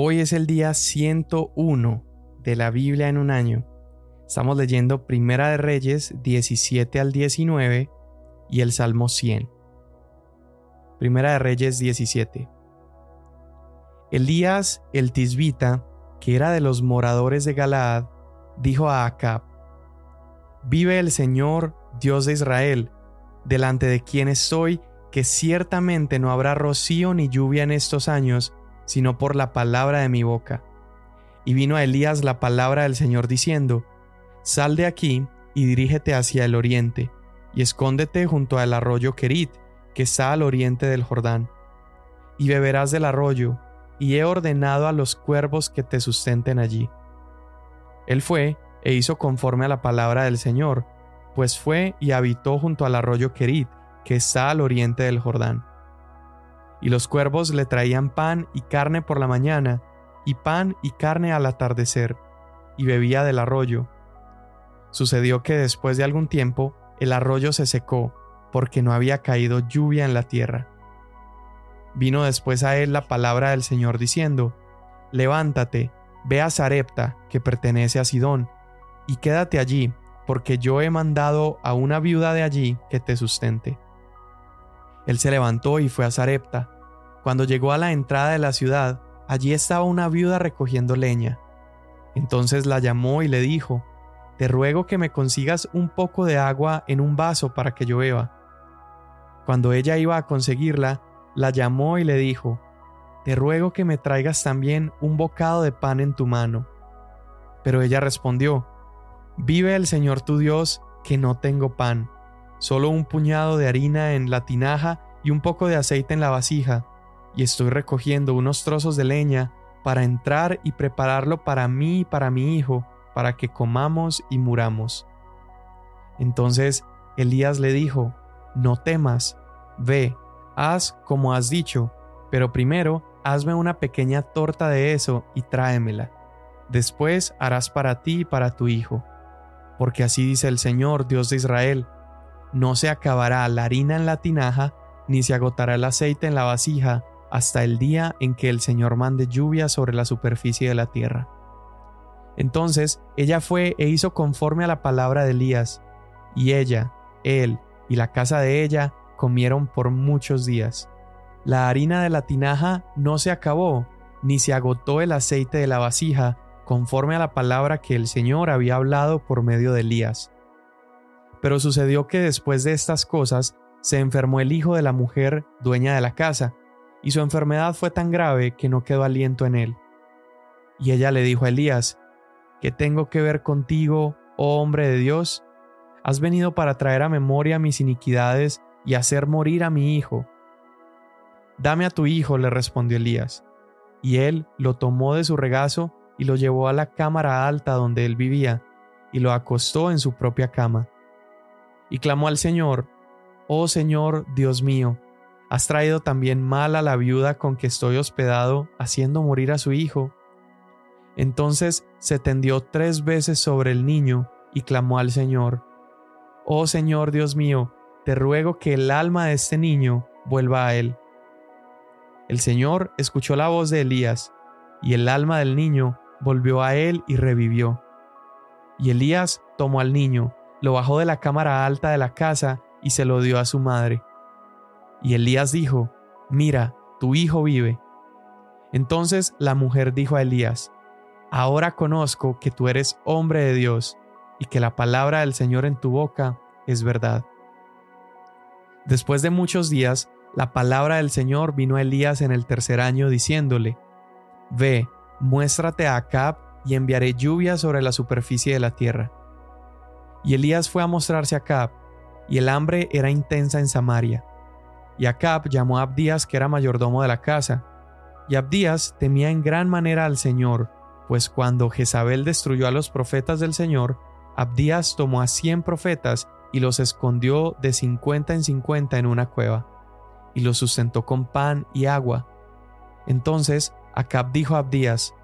Hoy es el día 101 de la Biblia en un año. Estamos leyendo Primera de Reyes 17 al 19 y el Salmo 100. Primera de Reyes 17. Elías el Tisbita, que era de los moradores de Galaad, dijo a Acab, Vive el Señor, Dios de Israel, delante de quien estoy, que ciertamente no habrá rocío ni lluvia en estos años, sino por la palabra de mi boca. Y vino a Elías la palabra del Señor diciendo, Sal de aquí y dirígete hacia el oriente, y escóndete junto al arroyo Kerit, que está al oriente del Jordán. Y beberás del arroyo, y he ordenado a los cuervos que te sustenten allí. Él fue e hizo conforme a la palabra del Señor, pues fue y habitó junto al arroyo Kerit, que está al oriente del Jordán. Y los cuervos le traían pan y carne por la mañana, y pan y carne al atardecer, y bebía del arroyo. Sucedió que después de algún tiempo el arroyo se secó, porque no había caído lluvia en la tierra. Vino después a él la palabra del Señor diciendo, Levántate, ve a Sarepta, que pertenece a Sidón, y quédate allí, porque yo he mandado a una viuda de allí que te sustente. Él se levantó y fue a Sarepta. Cuando llegó a la entrada de la ciudad, allí estaba una viuda recogiendo leña. Entonces la llamó y le dijo, Te ruego que me consigas un poco de agua en un vaso para que yo beba. Cuando ella iba a conseguirla, la llamó y le dijo, Te ruego que me traigas también un bocado de pan en tu mano. Pero ella respondió, Vive el Señor tu Dios, que no tengo pan, solo un puñado de harina en la tinaja y un poco de aceite en la vasija, y estoy recogiendo unos trozos de leña para entrar y prepararlo para mí y para mi hijo, para que comamos y muramos. Entonces Elías le dijo, No temas, ve, haz como has dicho, pero primero hazme una pequeña torta de eso y tráemela. Después harás para ti y para tu hijo. Porque así dice el Señor, Dios de Israel, no se acabará la harina en la tinaja, ni se agotará el aceite en la vasija, hasta el día en que el Señor mande lluvia sobre la superficie de la tierra. Entonces ella fue e hizo conforme a la palabra de Elías, y ella, él y la casa de ella comieron por muchos días. La harina de la tinaja no se acabó, ni se agotó el aceite de la vasija, conforme a la palabra que el Señor había hablado por medio de Elías. Pero sucedió que después de estas cosas se enfermó el hijo de la mujer dueña de la casa, y su enfermedad fue tan grave que no quedó aliento en él. Y ella le dijo a Elías, ¿Qué tengo que ver contigo, oh hombre de Dios? Has venido para traer a memoria mis iniquidades y hacer morir a mi hijo. Dame a tu hijo, le respondió Elías. Y él lo tomó de su regazo y lo llevó a la cámara alta donde él vivía, y lo acostó en su propia cama. Y clamó al Señor, Oh Señor, Dios mío, has traído también mal a la viuda con que estoy hospedado, haciendo morir a su hijo. Entonces se tendió tres veces sobre el niño y clamó al Señor, Oh Señor Dios mío, te ruego que el alma de este niño vuelva a él. El Señor escuchó la voz de Elías, y el alma del niño volvió a él y revivió. Y Elías tomó al niño, lo bajó de la cámara alta de la casa y se lo dio a su madre. Y Elías dijo, Mira, tu hijo vive. Entonces la mujer dijo a Elías, Ahora conozco que tú eres hombre de Dios y que la palabra del Señor en tu boca es verdad. Después de muchos días, la palabra del Señor vino a Elías en el tercer año diciéndole, Ve, muéstrate a Acab y enviaré lluvia sobre la superficie de la tierra. Y Elías fue a mostrarse a Acab, y el hambre era intensa en Samaria. Y Acab llamó a Abdías, que era mayordomo de la casa, y Abdías temía en gran manera al Señor, pues cuando Jezabel destruyó a los profetas del Señor, Abdías tomó a cien profetas y los escondió de cincuenta en cincuenta en una cueva, y los sustentó con pan y agua. Entonces Acab dijo a Abdías,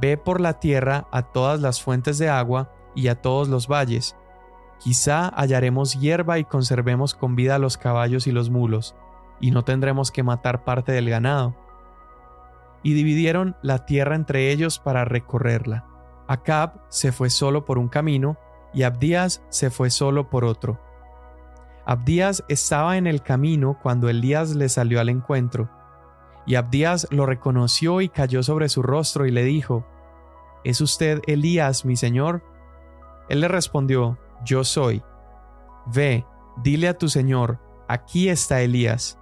Ve por la tierra a todas las fuentes de agua y a todos los valles. Quizá hallaremos hierba y conservemos con vida los caballos y los mulos, y no tendremos que matar parte del ganado. y dividieron la tierra entre ellos para recorrerla. Acab se fue solo por un camino y Abdías se fue solo por otro. Abdías estaba en el camino cuando Elías le salió al encuentro, y Abdías lo reconoció y cayó sobre su rostro y le dijo, ¿Es usted Elías, mi señor? Él le respondió, Yo soy. Ve, dile a tu señor, aquí está Elías.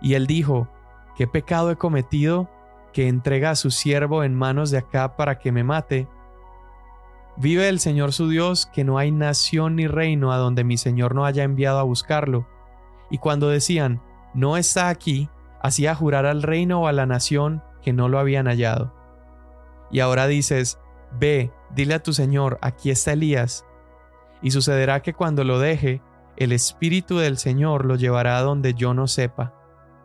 Y él dijo, ¿qué pecado he cometido que entrega a su siervo en manos de acá para que me mate? Vive el Señor su Dios, que no hay nación ni reino a donde mi Señor no haya enviado a buscarlo. Y cuando decían, no está aquí, hacía jurar al reino o a la nación que no lo habían hallado. Y ahora dices, ve, dile a tu Señor, aquí está Elías. Y sucederá que cuando lo deje, el Espíritu del Señor lo llevará a donde yo no sepa.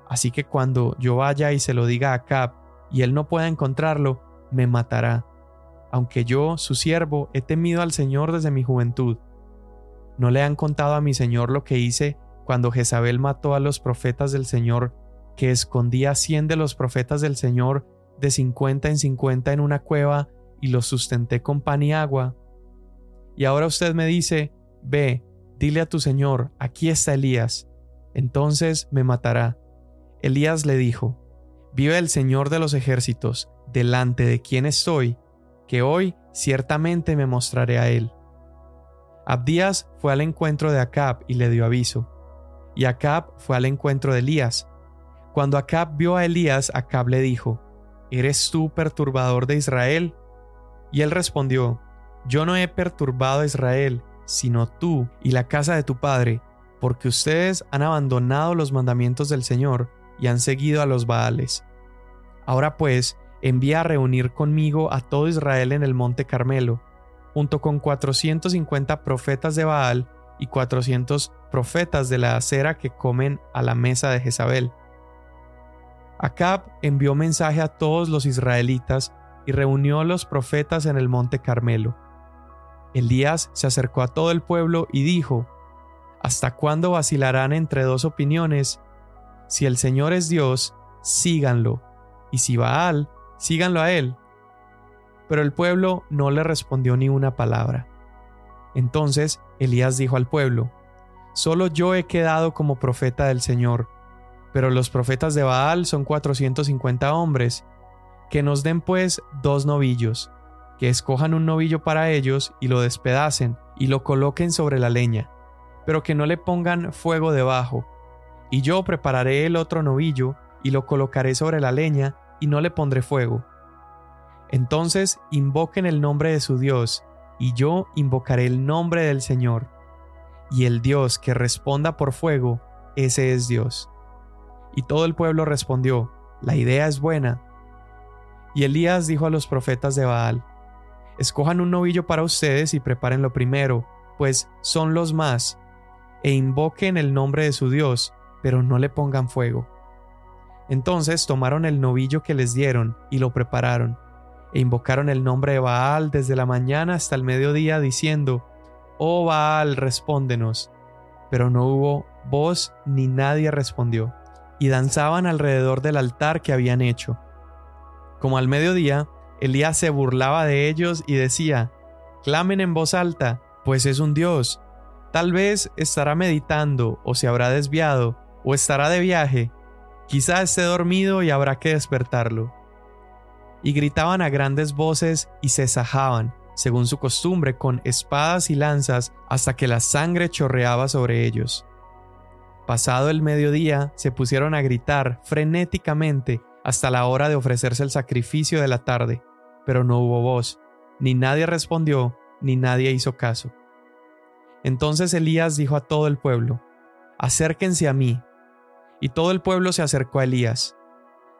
Así que cuando yo vaya y se lo diga a Cap, y él no pueda encontrarlo, me matará. Aunque yo, su siervo, he temido al Señor desde mi juventud. ¿No le han contado a mi Señor lo que hice cuando Jezabel mató a los profetas del Señor, que escondía cien de los profetas del Señor de cincuenta en cincuenta en una cueva y los sustenté con pan y agua? Y ahora usted me dice, ve, dile a tu Señor, aquí está Elías, entonces me matará. Elías le dijo, Vive el Señor de los ejércitos, delante de quien estoy, que hoy ciertamente me mostraré a él. Abdías fue al encuentro de Acab y le dio aviso, y Acab fue al encuentro de Elías. Cuando Acab vio a Elías, Acab le dijo, ¿Eres tú perturbador de Israel? Y él respondió, Yo no he perturbado a Israel, sino tú y la casa de tu padre, porque ustedes han abandonado los mandamientos del Señor y han seguido a los Baales. Ahora pues, envía a reunir conmigo a todo Israel en el monte Carmelo, junto con 450 profetas de Baal y 400 profetas de la acera que comen a la mesa de Jezabel. Acab envió mensaje a todos los israelitas y reunió a los profetas en el monte Carmelo. Elías se acercó a todo el pueblo y dijo, ¿Hasta cuándo vacilarán entre dos opiniones? Si el Señor es Dios, síganlo, y si Baal, síganlo a él. Pero el pueblo no le respondió ni una palabra. Entonces Elías dijo al pueblo, Solo yo he quedado como profeta del Señor, pero los profetas de Baal son 450 hombres. Que nos den pues dos novillos, que escojan un novillo para ellos y lo despedacen y lo coloquen sobre la leña, pero que no le pongan fuego debajo. Y yo prepararé el otro novillo y lo colocaré sobre la leña y no le pondré fuego. Entonces invoquen el nombre de su Dios, y yo invocaré el nombre del Señor. Y el Dios que responda por fuego, ese es Dios. Y todo el pueblo respondió, la idea es buena. Y Elías dijo a los profetas de Baal, Escojan un novillo para ustedes y prepárenlo primero, pues son los más, e invoquen el nombre de su Dios, pero no le pongan fuego. Entonces tomaron el novillo que les dieron y lo prepararon, e invocaron el nombre de Baal desde la mañana hasta el mediodía, diciendo, Oh Baal, respóndenos. Pero no hubo voz ni nadie respondió, y danzaban alrededor del altar que habían hecho. Como al mediodía, Elías se burlaba de ellos y decía, Clamen en voz alta, pues es un Dios. Tal vez estará meditando, o se habrá desviado, o estará de viaje. Quizá esté dormido y habrá que despertarlo. Y gritaban a grandes voces y se sajaban, según su costumbre, con espadas y lanzas, hasta que la sangre chorreaba sobre ellos. Pasado el mediodía, se pusieron a gritar frenéticamente hasta la hora de ofrecerse el sacrificio de la tarde pero no hubo voz, ni nadie respondió, ni nadie hizo caso. Entonces Elías dijo a todo el pueblo, Acérquense a mí. Y todo el pueblo se acercó a Elías.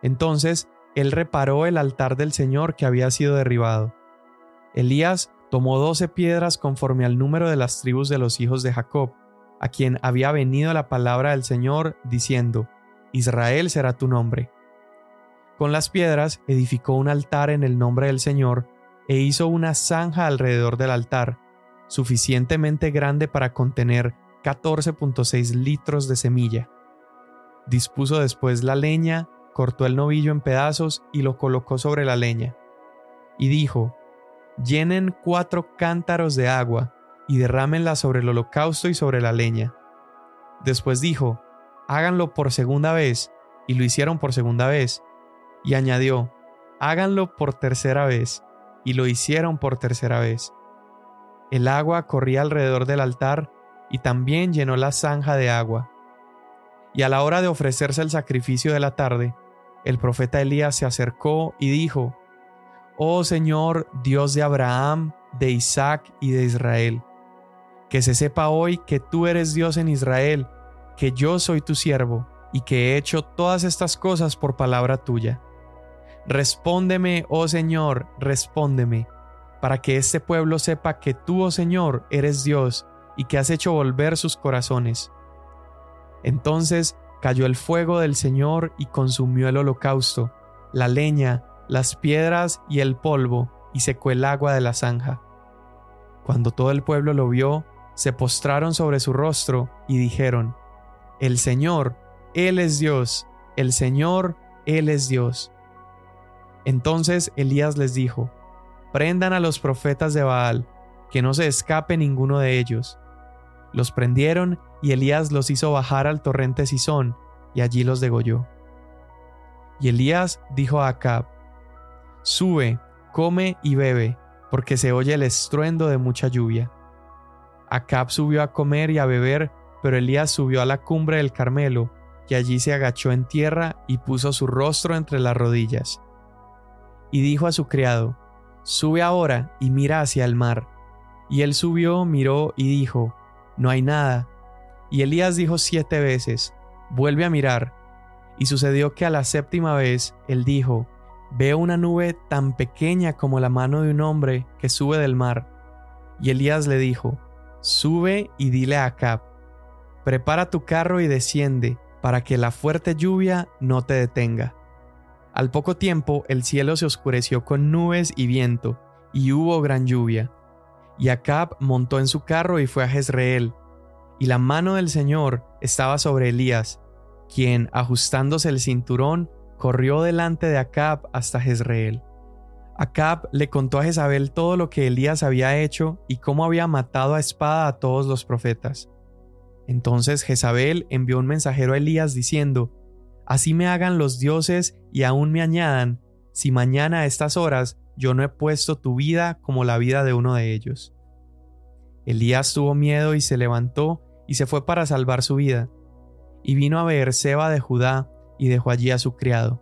Entonces él reparó el altar del Señor que había sido derribado. Elías tomó doce piedras conforme al número de las tribus de los hijos de Jacob, a quien había venido la palabra del Señor, diciendo, Israel será tu nombre. Con las piedras edificó un altar en el nombre del Señor e hizo una zanja alrededor del altar, suficientemente grande para contener 14.6 litros de semilla. Dispuso después la leña cortó el novillo en pedazos y lo colocó sobre la leña. Y dijo, Llenen cuatro cántaros de agua y derrámenla sobre el holocausto y sobre la leña. Después dijo, Háganlo por segunda vez, y lo hicieron por segunda vez. Y añadió, Háganlo por tercera vez, y lo hicieron por tercera vez. El agua corría alrededor del altar y también llenó la zanja de agua. Y a la hora de ofrecerse el sacrificio de la tarde, el profeta Elías se acercó y dijo, Oh Señor, Dios de Abraham, de Isaac y de Israel, que se sepa hoy que tú eres Dios en Israel, que yo soy tu siervo, y que he hecho todas estas cosas por palabra tuya. Respóndeme, oh Señor, respóndeme, para que este pueblo sepa que tú, oh Señor, eres Dios, y que has hecho volver sus corazones. Entonces cayó el fuego del Señor y consumió el holocausto, la leña, las piedras y el polvo, y secó el agua de la zanja. Cuando todo el pueblo lo vio, se postraron sobre su rostro y dijeron, El Señor, Él es Dios, el Señor, Él es Dios. Entonces Elías les dijo, Prendan a los profetas de Baal, que no se escape ninguno de ellos. Los prendieron y Elías los hizo bajar al torrente Sison, y allí los degolló. Y Elías dijo a Acab, Sube, come y bebe, porque se oye el estruendo de mucha lluvia. Acab subió a comer y a beber, pero Elías subió a la cumbre del Carmelo, y allí se agachó en tierra y puso su rostro entre las rodillas. Y dijo a su criado, Sube ahora y mira hacia el mar. Y él subió, miró y dijo, No hay nada. Y Elías dijo siete veces, Vuelve a mirar. Y sucedió que a la séptima vez él dijo, Veo una nube tan pequeña como la mano de un hombre que sube del mar. Y Elías le dijo, Sube y dile a Acab, Prepara tu carro y desciende, para que la fuerte lluvia no te detenga. Al poco tiempo el cielo se oscureció con nubes y viento, y hubo gran lluvia. Y Acab montó en su carro y fue a Jezreel, y la mano del Señor estaba sobre Elías, quien, ajustándose el cinturón, corrió delante de Acab hasta Jezreel. Acab le contó a Jezabel todo lo que Elías había hecho y cómo había matado a espada a todos los profetas. Entonces Jezabel envió un mensajero a Elías diciendo, Así me hagan los dioses y aún me añadan, si mañana a estas horas yo no he puesto tu vida como la vida de uno de ellos. Elías tuvo miedo y se levantó y se fue para salvar su vida. Y vino a Beerseba de Judá y dejó allí a su criado.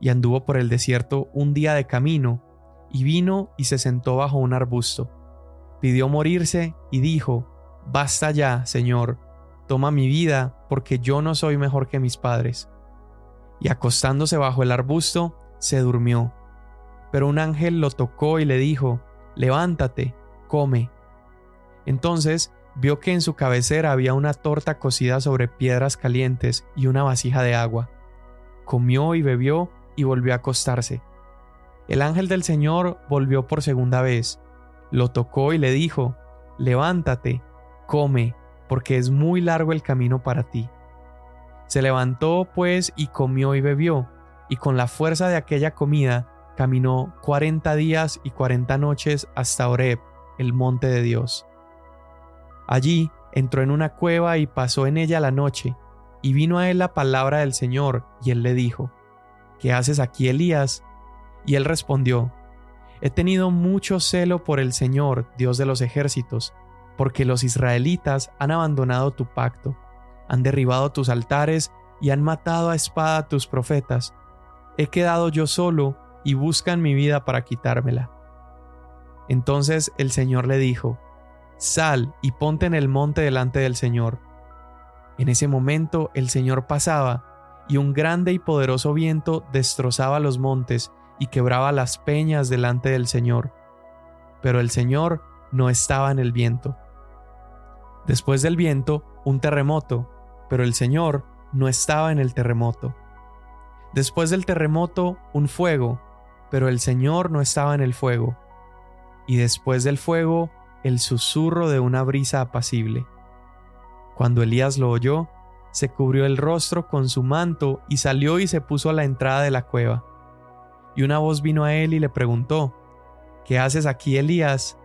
Y anduvo por el desierto un día de camino, y vino y se sentó bajo un arbusto. Pidió morirse y dijo, Basta ya, Señor, toma mi vida, porque yo no soy mejor que mis padres. Y acostándose bajo el arbusto, se durmió. Pero un ángel lo tocó y le dijo, Levántate, come. Entonces vio que en su cabecera había una torta cocida sobre piedras calientes y una vasija de agua. Comió y bebió y volvió a acostarse. El ángel del Señor volvió por segunda vez, lo tocó y le dijo, Levántate, come, porque es muy largo el camino para ti. Se levantó pues y comió y bebió, y con la fuerza de aquella comida caminó cuarenta días y cuarenta noches hasta Oreb, el monte de Dios. Allí entró en una cueva y pasó en ella la noche, y vino a él la palabra del Señor, y él le dijo, ¿Qué haces aquí, Elías? Y él respondió, He tenido mucho celo por el Señor, Dios de los ejércitos, porque los israelitas han abandonado tu pacto, han derribado tus altares y han matado a espada a tus profetas. He quedado yo solo y buscan mi vida para quitármela. Entonces el Señor le dijo, Sal y ponte en el monte delante del Señor. En ese momento el Señor pasaba, y un grande y poderoso viento destrozaba los montes y quebraba las peñas delante del Señor. Pero el Señor no estaba en el viento. Después del viento, un terremoto, pero el Señor no estaba en el terremoto. Después del terremoto, un fuego, pero el Señor no estaba en el fuego. Y después del fuego, el susurro de una brisa apacible. Cuando Elías lo oyó, se cubrió el rostro con su manto y salió y se puso a la entrada de la cueva. Y una voz vino a él y le preguntó, ¿Qué haces aquí, Elías?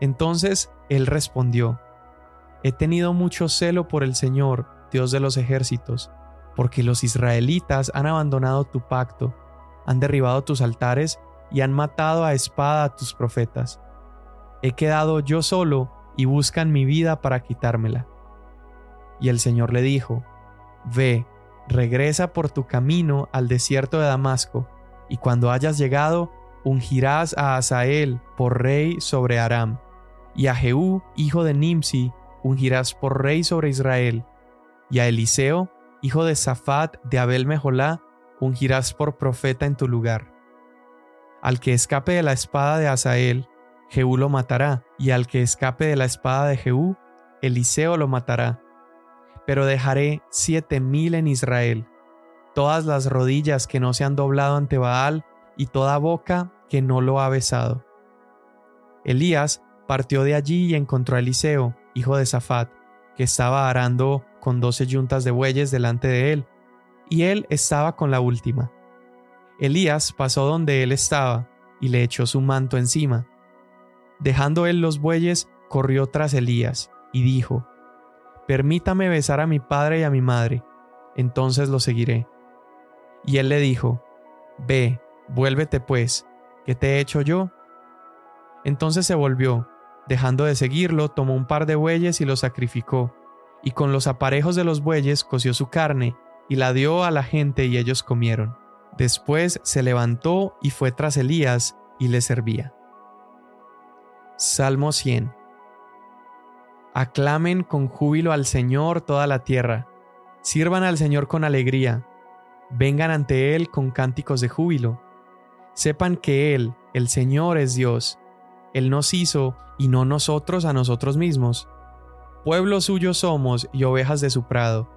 Entonces él respondió, He tenido mucho celo por el Señor, Dios de los ejércitos, porque los israelitas han abandonado tu pacto, han derribado tus altares y han matado a espada a tus profetas. He quedado yo solo y buscan mi vida para quitármela. Y el Señor le dijo, Ve, regresa por tu camino al desierto de Damasco, y cuando hayas llegado, ungirás a Asael por rey sobre Aram, y a Jehú, hijo de Nimsi, ungirás por rey sobre Israel, y a Eliseo, hijo de Safat de Abel Mejolá, ungirás por profeta en tu lugar. Al que escape de la espada de Asael, Jehú lo matará, y al que escape de la espada de Jehú, Eliseo lo matará. Pero dejaré siete mil en Israel, todas las rodillas que no se han doblado ante Baal, y toda boca que no lo ha besado. Elías partió de allí y encontró a Eliseo, hijo de Safat, que estaba arando con doce yuntas de bueyes delante de él, y él estaba con la última. Elías pasó donde él estaba, y le echó su manto encima, Dejando él los bueyes, corrió tras Elías, y dijo, Permítame besar a mi padre y a mi madre, entonces lo seguiré. Y él le dijo, Ve, vuélvete pues, ¿qué te he hecho yo? Entonces se volvió, dejando de seguirlo, tomó un par de bueyes y los sacrificó, y con los aparejos de los bueyes coció su carne, y la dio a la gente y ellos comieron. Después se levantó y fue tras Elías y le servía. Salmo 100 Aclamen con júbilo al Señor toda la tierra, sirvan al Señor con alegría, vengan ante Él con cánticos de júbilo. Sepan que Él, el Señor, es Dios. Él nos hizo y no nosotros a nosotros mismos. Pueblo suyo somos y ovejas de su prado.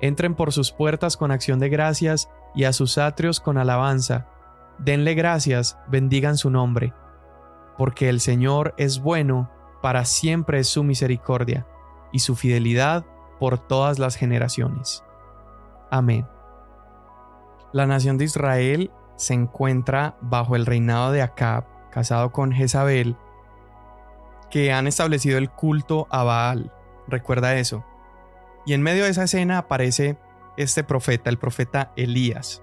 Entren por sus puertas con acción de gracias y a sus atrios con alabanza. Denle gracias, bendigan su nombre porque el Señor es bueno, para siempre es su misericordia, y su fidelidad por todas las generaciones. Amén. La nación de Israel se encuentra bajo el reinado de Acab, casado con Jezabel, que han establecido el culto a Baal. Recuerda eso. Y en medio de esa escena aparece este profeta, el profeta Elías.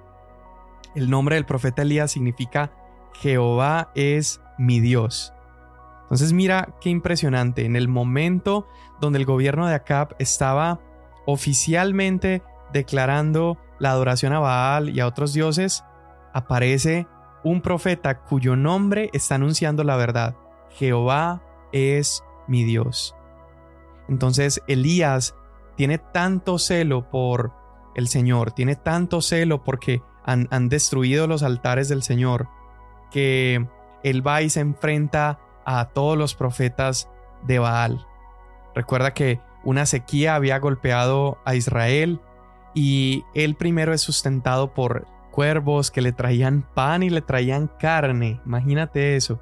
El nombre del profeta Elías significa Jehová es mi Dios. Entonces mira qué impresionante, en el momento donde el gobierno de Acab estaba oficialmente declarando la adoración a Baal y a otros dioses, aparece un profeta cuyo nombre está anunciando la verdad. Jehová es mi Dios. Entonces Elías tiene tanto celo por el Señor, tiene tanto celo porque han, destruido los altares del Señor, que él va y se enfrenta a todos los profetas de Baal. Recuerda que una sequía había golpeado a Israel y él primero es sustentado por cuervos que le traían pan y le traían carne, imagínate eso,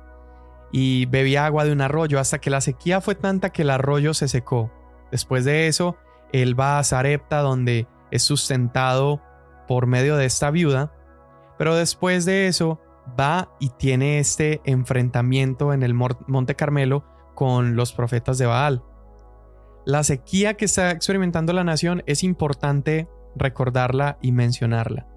y bebía agua de un arroyo hasta que la sequía fue tanta que el arroyo se secó. Después de eso, él va a Zarepta donde es sustentado por medio de esta viuda, pero después de eso va y tiene este enfrentamiento en el Monte Carmelo con los profetas de Baal. La sequía que está experimentando la nación es importante recordarla y mencionarla.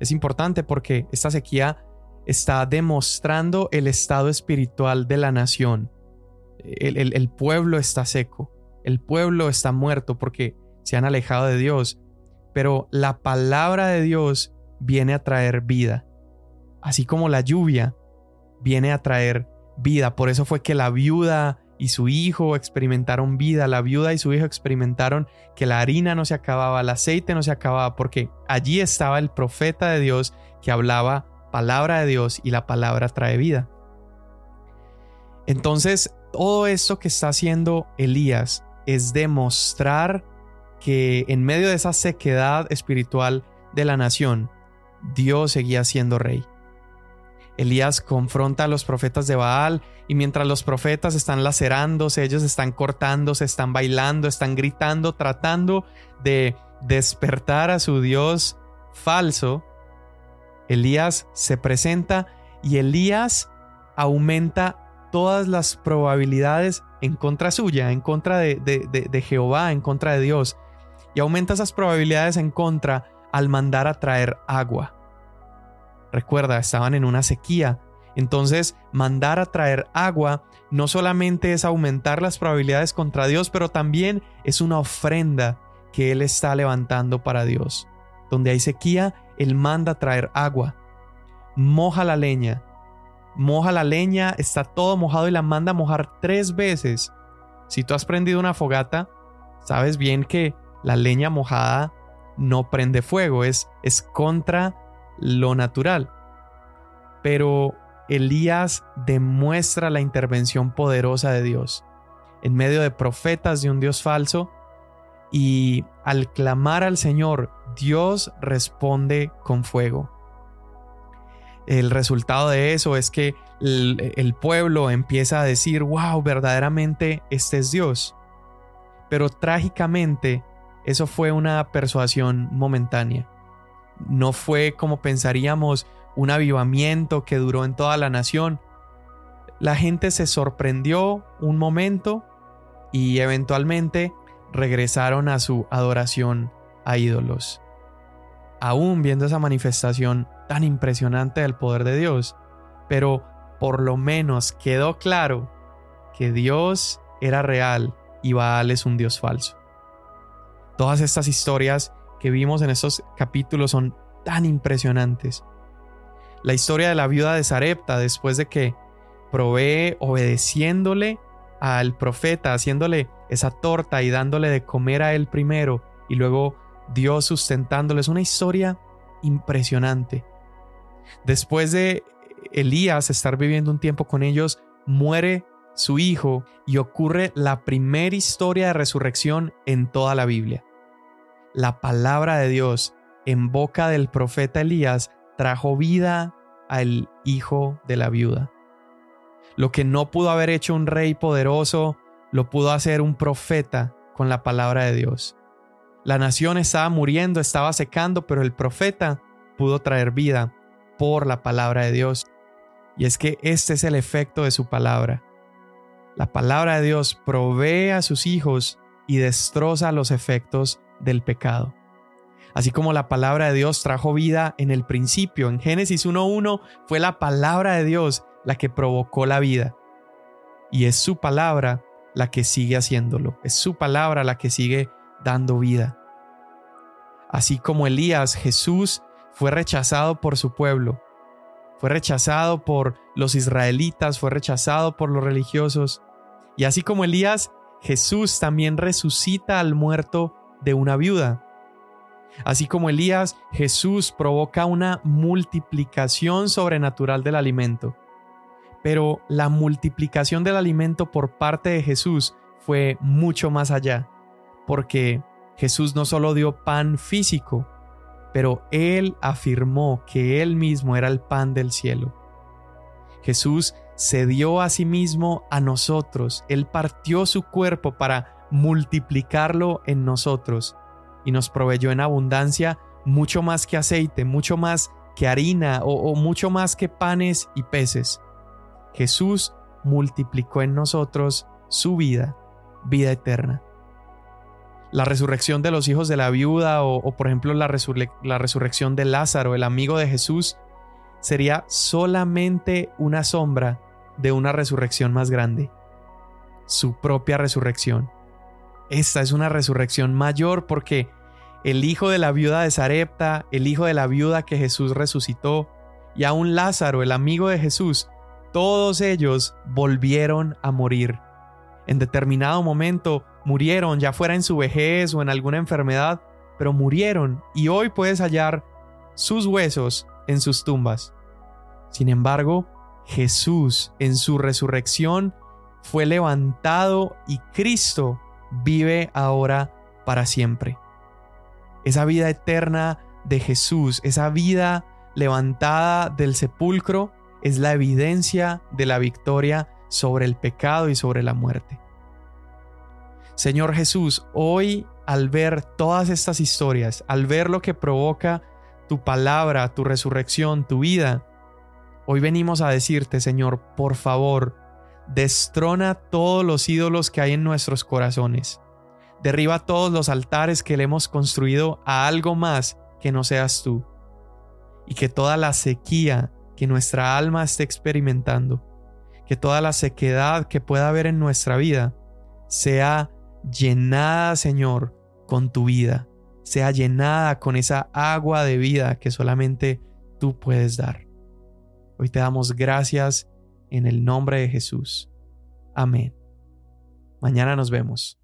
Es importante porque esta sequía está demostrando el estado espiritual de la nación. El, pueblo está seco, el pueblo está muerto porque se han alejado de Dios, pero la palabra de Dios viene a traer vida así como la lluvia, viene a traer vida. Por eso fue que la viuda y su hijo experimentaron vida, la viuda y su hijo experimentaron que la harina no se acababa, el aceite no se acababa, porque allí estaba el profeta de Dios que hablaba palabra de Dios y la palabra trae vida. Entonces, todo esto que está haciendo Elías es demostrar que en medio de esa sequedad espiritual de la nación, Dios seguía siendo rey. Elías confronta a los profetas de Baal y mientras los profetas están lacerándose, ellos están cortándose, están bailando, están gritando, tratando de despertar a su Dios falso, Elías se presenta y Elías aumenta todas las probabilidades en contra suya, en contra de, de, Jehová, en contra de Dios. Y aumenta esas probabilidades en contra al mandar a traer agua. Recuerda, estaban en una sequía. Entonces, mandar a traer agua no solamente es aumentar las probabilidades contra Dios, pero también es una ofrenda que Él está levantando para Dios. Donde hay sequía, Él manda a traer agua. Moja la leña. Moja la leña, está todo mojado y la manda a mojar tres veces. Si tú has prendido una fogata, sabes bien que la leña mojada no prende fuego, es, es contra lo natural. Pero Elías demuestra la intervención poderosa de Dios en medio de profetas de un Dios falso y al clamar al Señor, Dios responde con fuego. El resultado de eso es que el, pueblo empieza a decir, wow, verdaderamente este es Dios. Pero trágicamente, eso fue una persuasión momentánea. No fue como pensaríamos un avivamiento que duró en toda la nación. La gente se sorprendió un momento y eventualmente regresaron a su adoración a ídolos. Aún viendo esa manifestación tan impresionante del poder de Dios, pero por lo menos quedó claro que Dios era real y Baal es un Dios falso. Todas estas historias que vimos en estos capítulos son tan impresionantes. La historia de la viuda de Sarepta después de que provee obedeciéndole al profeta, haciéndole esa torta y dándole de comer a él primero y luego Dios sustentándole. Es una historia impresionante. Después de Elías estar viviendo un tiempo con ellos, muere su hijo y ocurre la primera historia de resurrección en toda la Biblia. La palabra de Dios en boca del profeta Elías trajo vida al hijo de la viuda. Lo que no pudo haber hecho un rey poderoso, lo pudo hacer un profeta con la palabra de Dios. La nación estaba muriendo, estaba secando, pero el profeta pudo traer vida por la palabra de Dios. Y es que este es el efecto de su palabra. La palabra de Dios provee a sus hijos y destroza los efectos del pecado. Así como la palabra de Dios trajo vida en el principio, en Génesis 1.1 fue la palabra de Dios la que provocó la vida. Y es su palabra la que sigue haciéndolo, es su palabra la que sigue dando vida. Así como Elías, Jesús fue rechazado por su pueblo, fue rechazado por los israelitas, fue rechazado por los religiosos. Y así como Elías, Jesús también resucita al muerto de una viuda. Así como Elías, Jesús provoca una multiplicación sobrenatural del alimento. Pero la multiplicación del alimento por parte de Jesús fue mucho más allá, porque Jesús no solo dio pan físico, pero Él afirmó que Él mismo era el pan del cielo. Jesús se dio a sí mismo a nosotros, Él partió su cuerpo para multiplicarlo en nosotros y nos proveyó en abundancia mucho más que aceite, mucho más que harina o, o mucho más que panes y peces. Jesús multiplicó en nosotros su vida, vida eterna. La resurrección de los hijos de la viuda o, por ejemplo la, la resurrección de Lázaro, el amigo de Jesús, sería solamente una sombra de una resurrección más grande, su propia resurrección. Esta es una resurrección mayor porque el hijo de la viuda de Sarepta, el hijo de la viuda que Jesús resucitó, y aún Lázaro, el amigo de Jesús, todos ellos volvieron a morir. En determinado momento murieron, ya fuera en su vejez o en alguna enfermedad, pero murieron y hoy puedes hallar sus huesos en sus tumbas. Sin embargo, Jesús en su resurrección fue levantado y Cristo vive ahora para siempre. Esa vida eterna de Jesús, esa vida levantada del sepulcro, es la evidencia de la victoria sobre el pecado y sobre la muerte. Señor Jesús, hoy al ver todas estas historias, al ver lo que provoca tu palabra, tu resurrección, tu vida, hoy venimos a decirte, Señor, por favor, destrona todos los ídolos que hay en nuestros corazones. Derriba todos los altares que le hemos construido a algo más que no seas tú. Y que toda la sequía que nuestra alma esté experimentando, que toda la sequedad que pueda haber en nuestra vida, sea llenada, Señor, con tu vida, sea llenada con esa agua de vida que solamente tú puedes dar. Hoy te damos gracias en el nombre de Jesús. Amén. Mañana nos vemos.